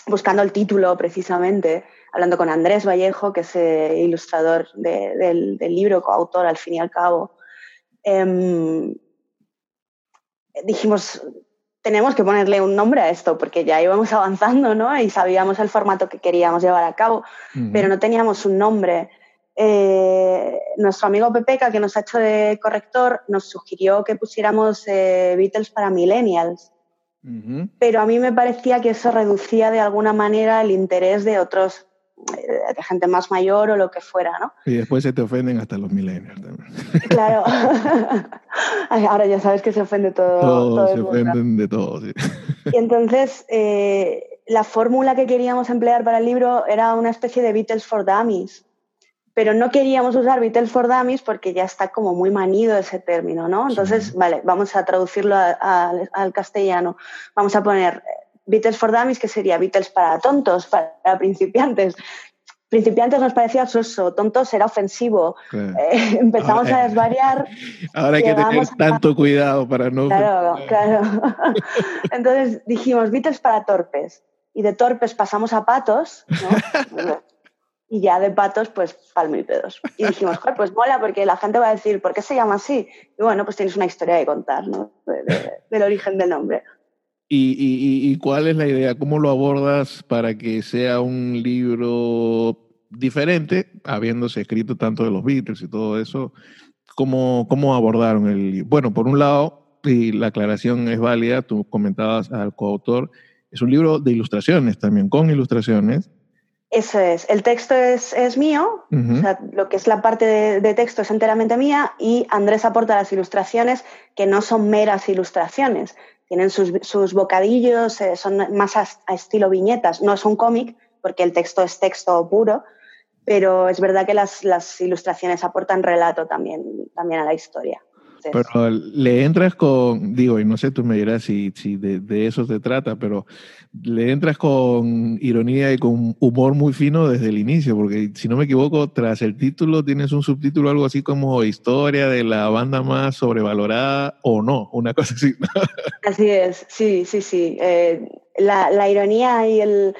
buscando el título precisamente, hablando con Andrés Vallejo, que es eh, ilustrador de- del, del libro, coautor al fin y al cabo, em, dijimos, tenemos que ponerle un nombre a esto, porque ya íbamos avanzando, ¿no? Y sabíamos el formato que queríamos llevar a cabo
Ujú.
pero no teníamos un nombre. Eh, nuestro amigo Pepeca, que nos ha hecho de corrector, nos sugirió que pusiéramos eh, Beatles para millennials, Pero a mí me parecía que eso reducía de alguna manera el interés de otros, eh, de gente más mayor o lo que fuera, ¿no?
Y después se te ofenden hasta los millennials también.
Claro. Ahora ya sabes que se ofende todo, todo
Todos
el
se ofenden de todo. sí.
Y entonces, eh, la fórmula que queríamos emplear para el libro era una especie de Beatles for Dummies. Pero no queríamos usar Beatles for Dummies porque ya está como muy manido ese término, ¿no? Entonces,
Sí.
vale, vamos a traducirlo a- a- al castellano. Vamos a poner Beatles for Dummies, que sería Beatles para tontos, para principiantes. Principiantes nos parecía soso, tontos era ofensivo.
Claro.
Eh, empezamos
Ahora-
a desvariar
Ahora hay que tener
a-
tanto cuidado para no...
Claro, claro. Entonces dijimos, Beatles para torpes. Y de torpes pasamos a patos, ¿no? y ya de patos, pues palmípedos. Y dijimos, "Joder, pues mola, porque la gente va a decir, ¿por qué se llama así? Y bueno, pues tienes una historia que contar, ¿no? De- de- del origen del nombre.
¿Y, y, y- cuál es la idea? ¿Cómo lo abordas para que sea un libro diferente, habiéndose escrito tanto de los Beatles y todo eso? ¿Cómo, cómo abordaron el? Bueno, por un lado, y la aclaración es válida, tú comentabas al coautor, es un libro de ilustraciones también, con ilustraciones.
Eso es. El texto es, es mío, o sea, lo que es la parte de, de texto es enteramente mía y Andrés aporta las ilustraciones que no son meras ilustraciones. Tienen sus, sus bocadillos, eh, son más a, a estilo viñetas. No es un cómic porque el texto es texto puro, pero es verdad que las, las ilustraciones aportan relato también, también a la historia.
Pero le entras con, digo, y no sé, tú me dirás si, si de, de eso se trata, pero le entras con ironía y con humor muy fino desde el inicio, porque si no me equivoco, tras el título tienes un subtítulo algo así como Historia de la banda más sobrevalorada o no, una cosa así.
Así es, sí, sí, sí. Eh, la, la ironía y el-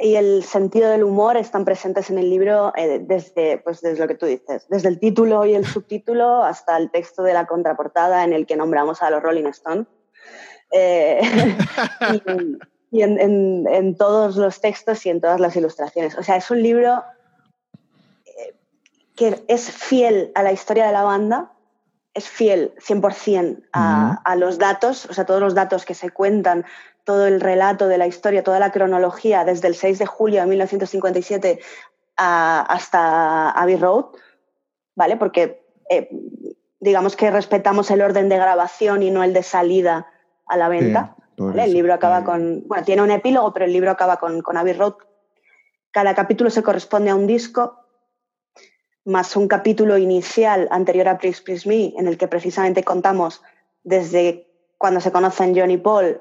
y el sentido del humor están presentes en el libro eh, desde, pues, desde lo que tú dices, desde el título y el subtítulo hasta el texto de la contraportada en el que nombramos a los Rolling Stones. Eh, y y en, en- en todos los textos y en todas las ilustraciones. O sea, es un libro eh, que es fiel a la historia de la banda, es fiel 100% a,
Ujú.
a los datos, o sea, todos los datos que se cuentan, todo el relato de la historia, toda la cronología desde el 6 de julio de 1957 a- hasta Abbey Road, ¿vale? Porque eh, digamos que respetamos el orden de grabación y no el de salida a la venta. El libro acaba con, bueno, tiene un epílogo, pero el libro acaba con, con Abbey Road. Cada capítulo se corresponde a un disco, más un capítulo inicial anterior a Please Please Me, en el que precisamente contamos desde cuando se conocen John y Paul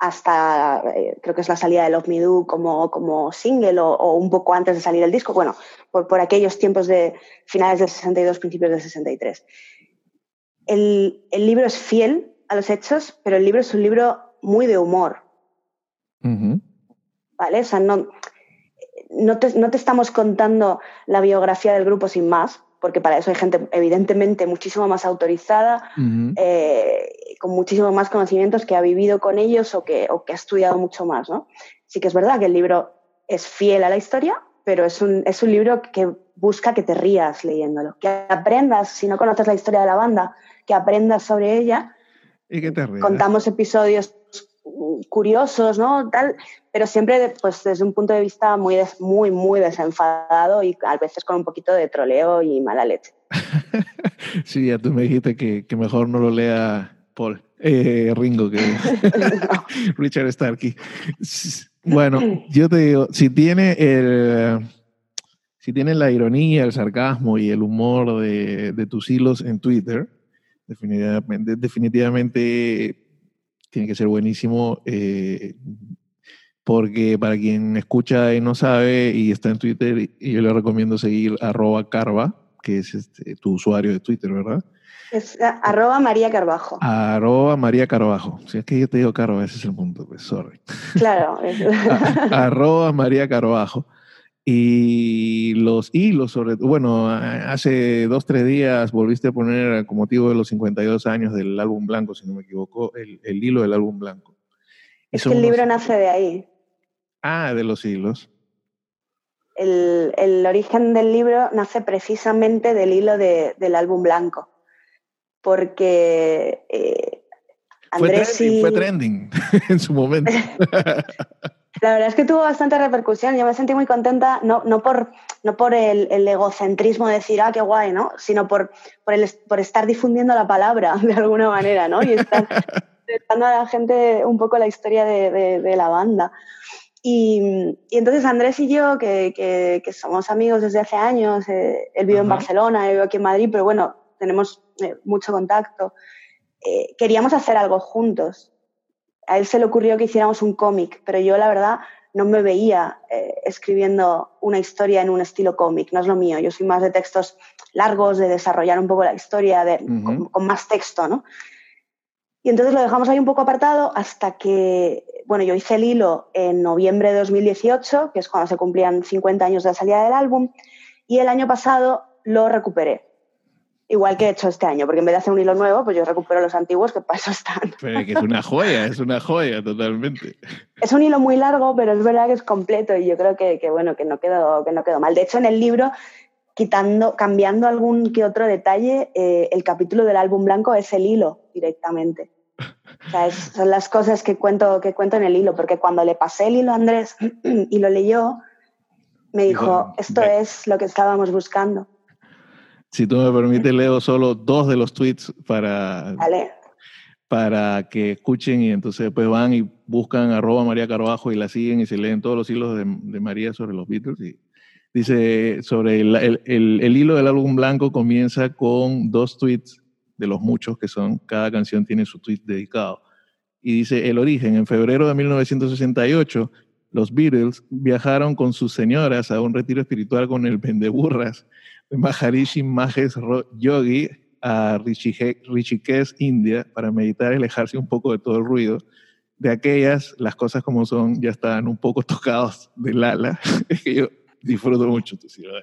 hasta, eh, creo que es la salida de Love Me Do como, como single o, o un poco antes de salir el disco, bueno, por, por aquellos tiempos de finales del 62, principios del 63. El, el libro es fiel a los hechos, pero el libro es un libro muy de humor. ¿vale? O sea, no, no, te, no te estamos contando la biografía del grupo sin más, porque para eso hay gente evidentemente muchísimo más autorizada, eh, con muchísimo más conocimientos que ha vivido con ellos o que, o que ha estudiado mucho más, ¿no? Sí que es verdad que el libro es fiel a la historia, pero es un, es un libro que busca que te rías leyéndolo, que aprendas, si no conoces la historia de la banda, que aprendas sobre ella
¿Y qué te ríes?
contamos episodios curiosos, ¿no? Tal, pero siempre pues, desde un punto de vista muy, des- muy, muy desenfadado y a veces con un poquito de troleo y mala leche.
Sí, ya tú me dijiste que, que mejor no lo lea Paul, eh, Ringo, que Richard Starkey. Bueno, yo te digo, si tiene el, si tienes la ironía, el sarcasmo y el humor de, de tus hilos en Twitter, definitivamente, definitivamente tiene que ser buenísimo. Eh, porque para quien escucha y no sabe y está en Twitter, y yo le recomiendo seguir arroba carva, que es este, tu usuario de Twitter, ¿verdad?
Es arroba María Carbajo.
Arroba María Carbajo. Si es que yo te digo Carva, ese es el punto, pues sorry.
Claro.
arroba María Carbajo. Y los hilos, sobre bueno, hace dos, tres días volviste a poner, con motivo de los 52 años del álbum blanco, si no me equivoco, el, el hilo del álbum blanco.
Es que el libro nace de ahí.
Ah, de los hilos.
El, el, origen del libro nace precisamente del hilo de, del álbum blanco porque eh,
Andrés fue trending, en su momento.
La verdad es que tuvo bastante repercusión. Yo me sentí muy contenta, no, no por, no por el, egocentrismo de decir, ah, qué guay, ¿no? Sino por, por, el, por estar difundiendo la palabra de alguna manera, ¿no? Y estar dando a la gente un poco la historia de, de, la banda. Y, y, entonces Andrés y yo, que, que, somos amigos desde hace años, eh, él vive en Barcelona, yo vivo aquí en Madrid, pero bueno, tenemos eh, mucho contacto, eh, queríamos hacer algo juntos. A él se le ocurrió que hiciéramos un cómic, pero yo la verdad no me veía eh, escribiendo una historia en un estilo cómic, no es lo mío. Yo soy más de textos largos, de desarrollar un poco la historia, de, con, más texto, ¿no? Y entonces lo dejamos ahí un poco apartado hasta que, bueno, yo hice el hilo en noviembre de 2018, que es cuando se cumplían 50 años de la salida del álbum, y el año pasado lo recuperé igual que he hecho este año, porque en vez de hacer un hilo nuevo, pues yo recupero los antiguos que para eso están.
Pero que es una joya, es una joya totalmente.
Es un hilo muy largo, pero es verdad que es completo y yo creo que, que bueno, que no, quedó, que no quedó mal. De hecho, en el libro, quitando, cambiando algún que otro detalle, eh, el capítulo del álbum blanco es el hilo directamente. O sea, son las cosas que cuento, que cuento en el hilo, porque cuando le pasé el hilo a Andrés y lo leyó, me dijo, esto es lo que estábamos buscando.
Si tú me permites, leo solo dos de los tweets para, para que escuchen y entonces después van y buscan arroba María Carvajo y la siguen y se leen todos los hilos de, María sobre los Beatles. Y dice, sobre el, el, el, hilo del álbum blanco comienza con dos tweets de los muchos que son, cada canción tiene su tweet dedicado. Y dice, el origen, en febrero de 1968, los Beatles viajaron con sus señoras a un retiro espiritual con el Pendeburras Maharishi Mahesh Yogi a Rishikesh, India, para meditar y alejarse un poco de todo el ruido. De aquellas, las cosas como son, ya estaban un poco tocados del ala. Es que yo disfruto mucho tu ciudad.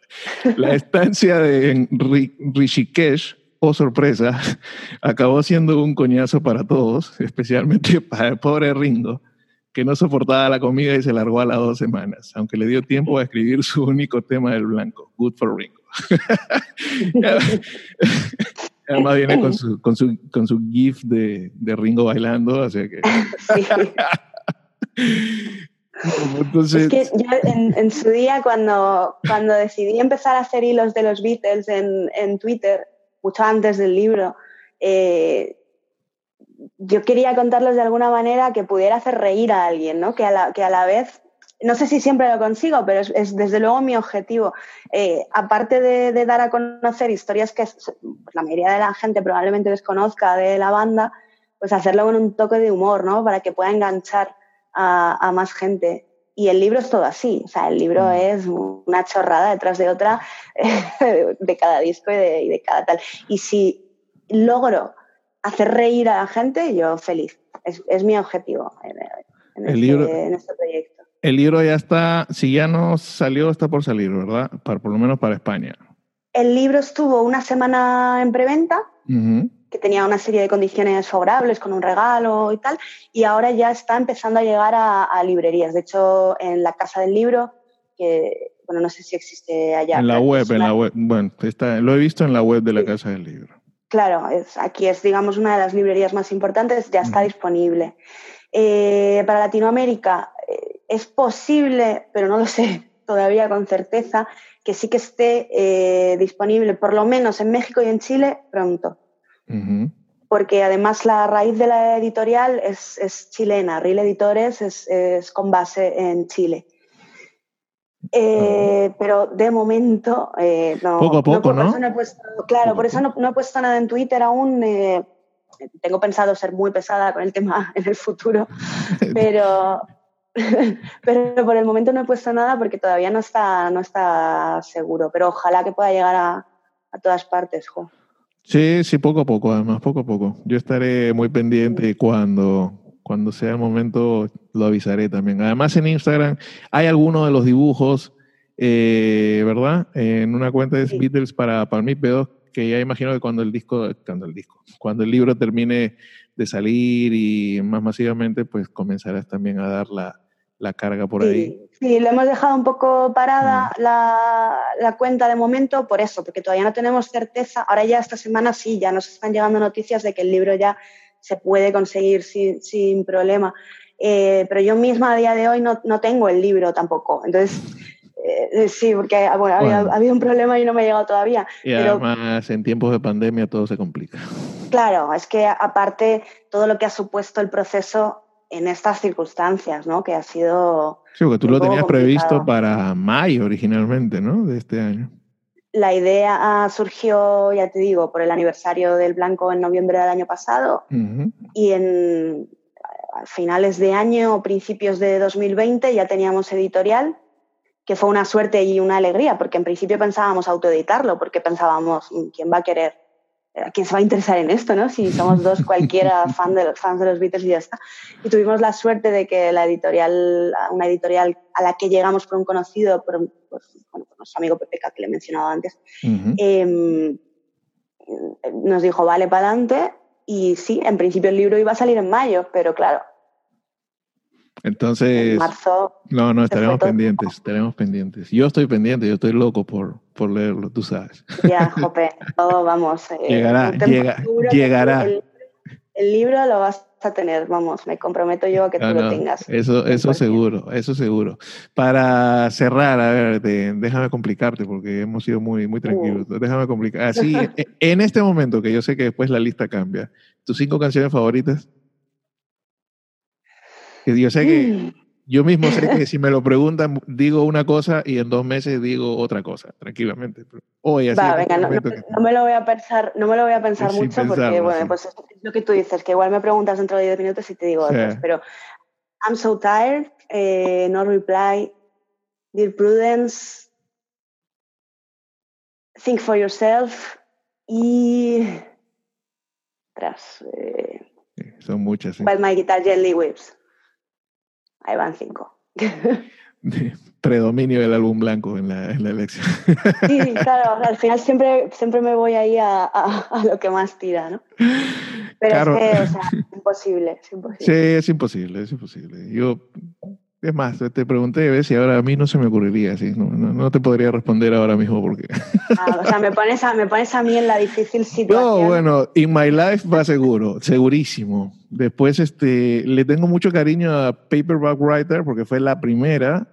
La estancia de Rishikesh, oh sorpresa, acabó siendo un coñazo para todos, especialmente para el pobre Ringo, que no soportaba la comida y se largó a las dos semanas, aunque le dio tiempo a escribir su único tema del blanco, Good for Ringo. Además viene con su, con su, con su gif de, de Ringo bailando, así que...
es que yo en, en, su día, cuando, cuando decidí empezar a hacer hilos de los Beatles en, en Twitter, mucho antes del libro, eh, yo quería contarlos de alguna manera que pudiera hacer reír a alguien, ¿no? que, a la, que a la vez no sé si siempre lo consigo, pero es, desde luego mi objetivo. Eh, aparte de, dar a conocer historias que la mayoría de la gente probablemente desconozca de la banda, pues hacerlo con un toque de humor, ¿no? Para que pueda enganchar a, más gente. Y el libro es todo así, o sea, el libro mm. es una chorrada detrás de otra de cada disco y de, cada tal. Y si logro hacer reír a la gente, yo feliz. Es, mi objetivo en, este, en este proyecto.
El libro ya está, si ya no salió, está por salir, ¿verdad? Para, por lo menos para España.
El libro estuvo una semana en preventa, que tenía una serie de condiciones favorables, con un regalo y tal, y ahora ya está empezando a llegar a, librerías. De hecho, en la Casa del Libro, que, bueno, no sé si existe allá.
En la web, en la web, bueno, está, lo he visto en la web de la Casa del Libro.
Claro, es, aquí es, digamos, una de las librerías más importantes, ya está disponible. Eh, para Latinoamérica eh, es posible, pero no lo sé todavía con certeza, que sí que esté eh, disponible, por lo menos en México y en Chile, pronto. Porque además la raíz de la editorial es, chilena, Real Editores es, con base en Chile. Eh, pero de momento eh, no.
Poco a poco, ¿no?
claro, por eso no, he puesto nada en Twitter aún. Eh, tengo pensado ser muy pesada con el tema en el futuro, pero, pero por el momento no he puesto nada porque todavía no está, no está seguro. Pero ojalá que pueda llegar a, a todas partes, jo.
Sí, sí, poco a poco, además, poco a poco. Yo estaré muy pendiente cuando, cuando sea el momento, lo avisaré también. Además, en Instagram hay algunos de los dibujos, eh, ¿verdad? En una cuenta de Beatles para, para mí, pero que ya imagino que cuando el disco, cuando el disco, cuando el libro termine de salir y más masivamente, pues comenzarás también a dar la, la carga por ahí.
Sí, le hemos dejado un poco parada la, la, cuenta de momento por eso, porque todavía no tenemos certeza. Ahora ya esta semana sí, ya nos están llegando noticias de que el libro ya se puede conseguir sin, sin problema. Eh, pero yo misma a día de hoy no, no tengo el libro tampoco. Entonces, eh, sí, porque bueno, Había, un problema y no me ha llegado todavía.
Y además en tiempos de pandemia todo se complica.
Claro, es que aparte todo lo que ha supuesto el proceso en estas circunstancias, ¿no? Que ha sido...
Sí, porque tú lo tenías previsto para mayo originalmente, ¿no? De este año.
La idea surgió, ya te digo, por el aniversario del Blanco en noviembre del año pasado y en finales de año o principios de 2020 ya teníamos editorial, que fue una suerte y una alegría, porque en principio pensábamos autoeditarlo, porque pensábamos, mm, ¿quién va a querer ¿a quién se va a interesar en esto, no? Si somos dos, cualquiera fan de los fans de los Beatles y ya está. Y tuvimos la suerte de que la editorial, una editorial a la que llegamos por un conocido, por, nuestro amigo Pepeca que le he mencionado antes, em, nos dijo, vale, para adelante. Y sí, en principio el libro iba a salir en mayo, pero claro,
entonces, no, no, estaremos pendientes, estaremos pendientes. Yo estoy pendiente, yo estoy loco por, por leerlo, tú sabes.
Ya, Jope, todo vamos.
Eh, llegará, llegará.
El, libro lo vas a tener, vamos, me comprometo yo a que tú lo tengas.
Eso, eso seguro, eso seguro. Para cerrar, a ver, déjame complicarte porque hemos sido muy, muy tranquilos. Uh. Déjame complicar. Así, e, en este momento, que yo sé que después la lista cambia, ¿tus cinco canciones favoritas? Yo sé que mm. yo mismo sé que si me lo preguntan, digo una cosa y en dos meses digo otra cosa, tranquilamente.
Oye, Va, venga, no, me lo voy a pensar, no me lo voy a pensar mucho porque, bueno, pues es lo que tú dices, que igual me preguntas dentro de 10 minutos y te digo otros, pero I'm so tired, eh, no reply, dear Prudence, think for yourself y... Tras, eh,
son muchas. ¿sí?
my guitar gently whips ahí van cinco.
Predominio del álbum blanco en la, elección.
Sí, claro, al final siempre, siempre me voy ahí a, a, lo que más tira, ¿no? Pero es que, o sea, imposible, es imposible. Sí,
es imposible, es imposible. Yo, es más, te pregunté ver si ahora a mí no se me ocurriría, así, no, no, te podría responder ahora mismo porque...
Ah, o sea, me pones, a, me pones a mí en la difícil situación.
No, bueno, In My Life va seguro, segurísimo. Después este, le tengo mucho cariño a Paperback Writer porque fue la primera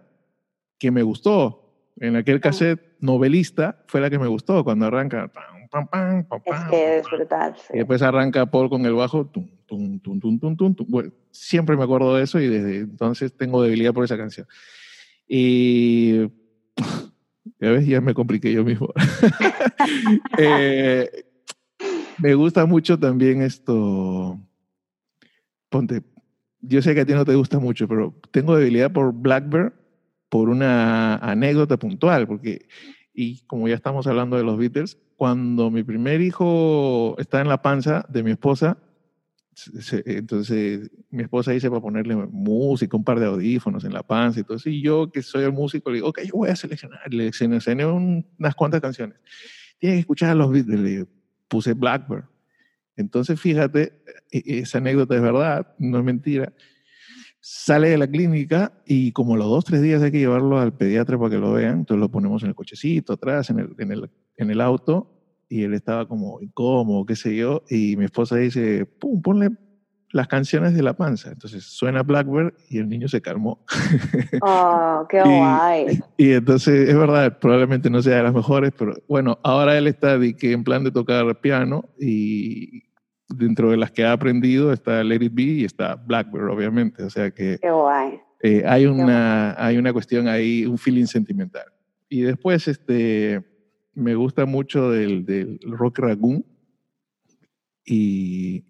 que me gustó. En aquel ah. cassette novelista fue la que me gustó cuando arranca. Pam, pam, pam,
es que es brutal.
Y después arranca Paul con el bajo. Tum, tum, tum, bueno, siempre me acuerdo de eso y desde entonces tengo debilidad por esa canción. Y ya ves, ya me compliqué yo mismo. eh, me gusta mucho también esto ponte, yo sé que a ti no te gusta mucho, pero tengo debilidad por Blackbird por una anécdota puntual, porque, y como ya estamos hablando de los Beatles, cuando mi primer hijo está en la panza de mi esposa, entonces mi esposa dice para ponerle música, un par de audífonos en la panza y todo eso, y yo que soy el músico le digo, ok, yo voy a seleccionar, le seleccioné unas cuantas canciones. Tienes que escuchar a los Beatles, le puse Blackbird. Entonces, fíjate, e, esa anécdota es verdad, no es mentira. Sale de la clínica y como los dos, tres días hay que llevarlo al pediatra para que lo vean, entonces lo ponemos en el cochecito atrás, en el, en el, en el auto, y él estaba como incómodo, qué sé yo, y mi esposa dice, pum, ponle las canciones de la panza. Entonces suena Blackbird y el niño se calmó.
¡Oh, qué guay!
Y, entonces es verdad, probablemente no sea de las mejores, pero bueno, ahora él está de que en plan de tocar piano y dentro de las que ha aprendido está Let It Be y está Blackbird, obviamente. O sea que... Eh, hay, una, hay una cuestión ahí, un feeling sentimental. Y después, este, me gusta mucho del, del Rock Raccoon y,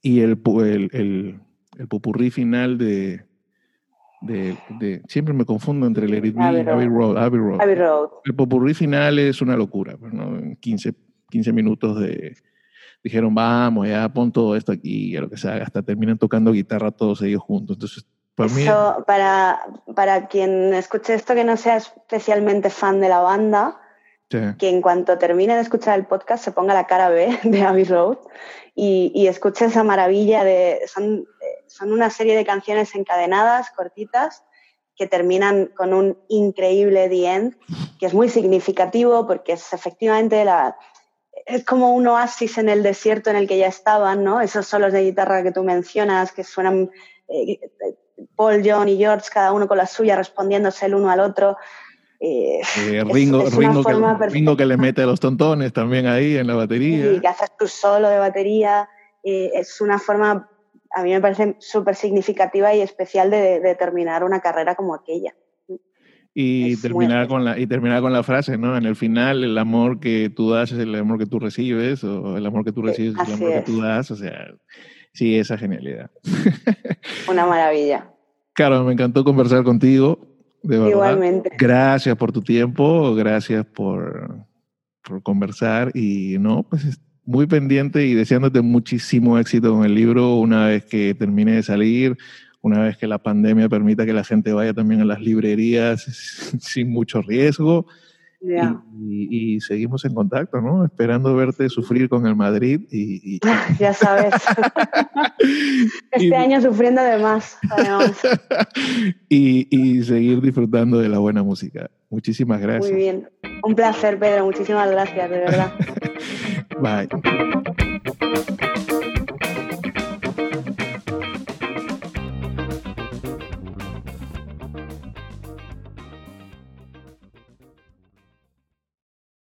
y el, el, el, el popurrí final de, de, de, siempre me confundo entre el It y Abbey Road. Abbey Road.
Abbey Road.
El popurrí final es una locura, pues, ¿no? En 15, 15 minutos de, dijeron, vamos, ya pon todo esto aquí, y lo que sea, hasta terminan tocando guitarra todos ellos juntos. Entonces, para mí...
Eso, para, para quien escuche esto que no sea especialmente fan de la banda,
sí.
que en cuanto termine de escuchar el podcast se ponga la cara B de Abbey Road y, y escuche esa maravilla de... Son, son una serie de canciones encadenadas, cortitas, que terminan con un increíble The End, que es muy significativo porque es efectivamente la, es como un oasis en el desierto en el que ya estaban, ¿no? Esos solos de guitarra que tú mencionas, que suenan eh, Paul, John y George, cada uno con la suya, respondiéndose el uno al otro. Eh,
eh, Ringo,
es, es
Ringo, que, Ringo, que, le mete a los tontones también ahí en la batería.
Y que haces tu solo de batería. Es una forma, a mí me parece súper significativa y especial de, de terminar una carrera como aquella.
Y
Es
terminar, con la, y terminar con la frase, ¿no? En el final, el amor que tú das es el amor que tú recibes, o el amor que tú recibes es el amor que
es.
tú das, o sea, sí, esa genialidad.
Una maravilla.
Claro, me encantó conversar contigo, de verdad.
Igualmente.
Gracias por tu tiempo, gracias por, por conversar y no, pues muy pendiente y deseándote muchísimo éxito con el libro una vez que termine de salir, una vez que la pandemia permita que la gente vaya también a las librerías sin mucho riesgo.
Yeah.
Y, y, seguimos en contacto, ¿no? Esperando verte sufrir con el Madrid y... y...
ya sabes. este año sufriendo de más, además.
y, y seguir disfrutando de la buena música. Muchísimas gracias.
Muy bien. Un placer, Pedro. Muchísimas gracias, de verdad.
Bye.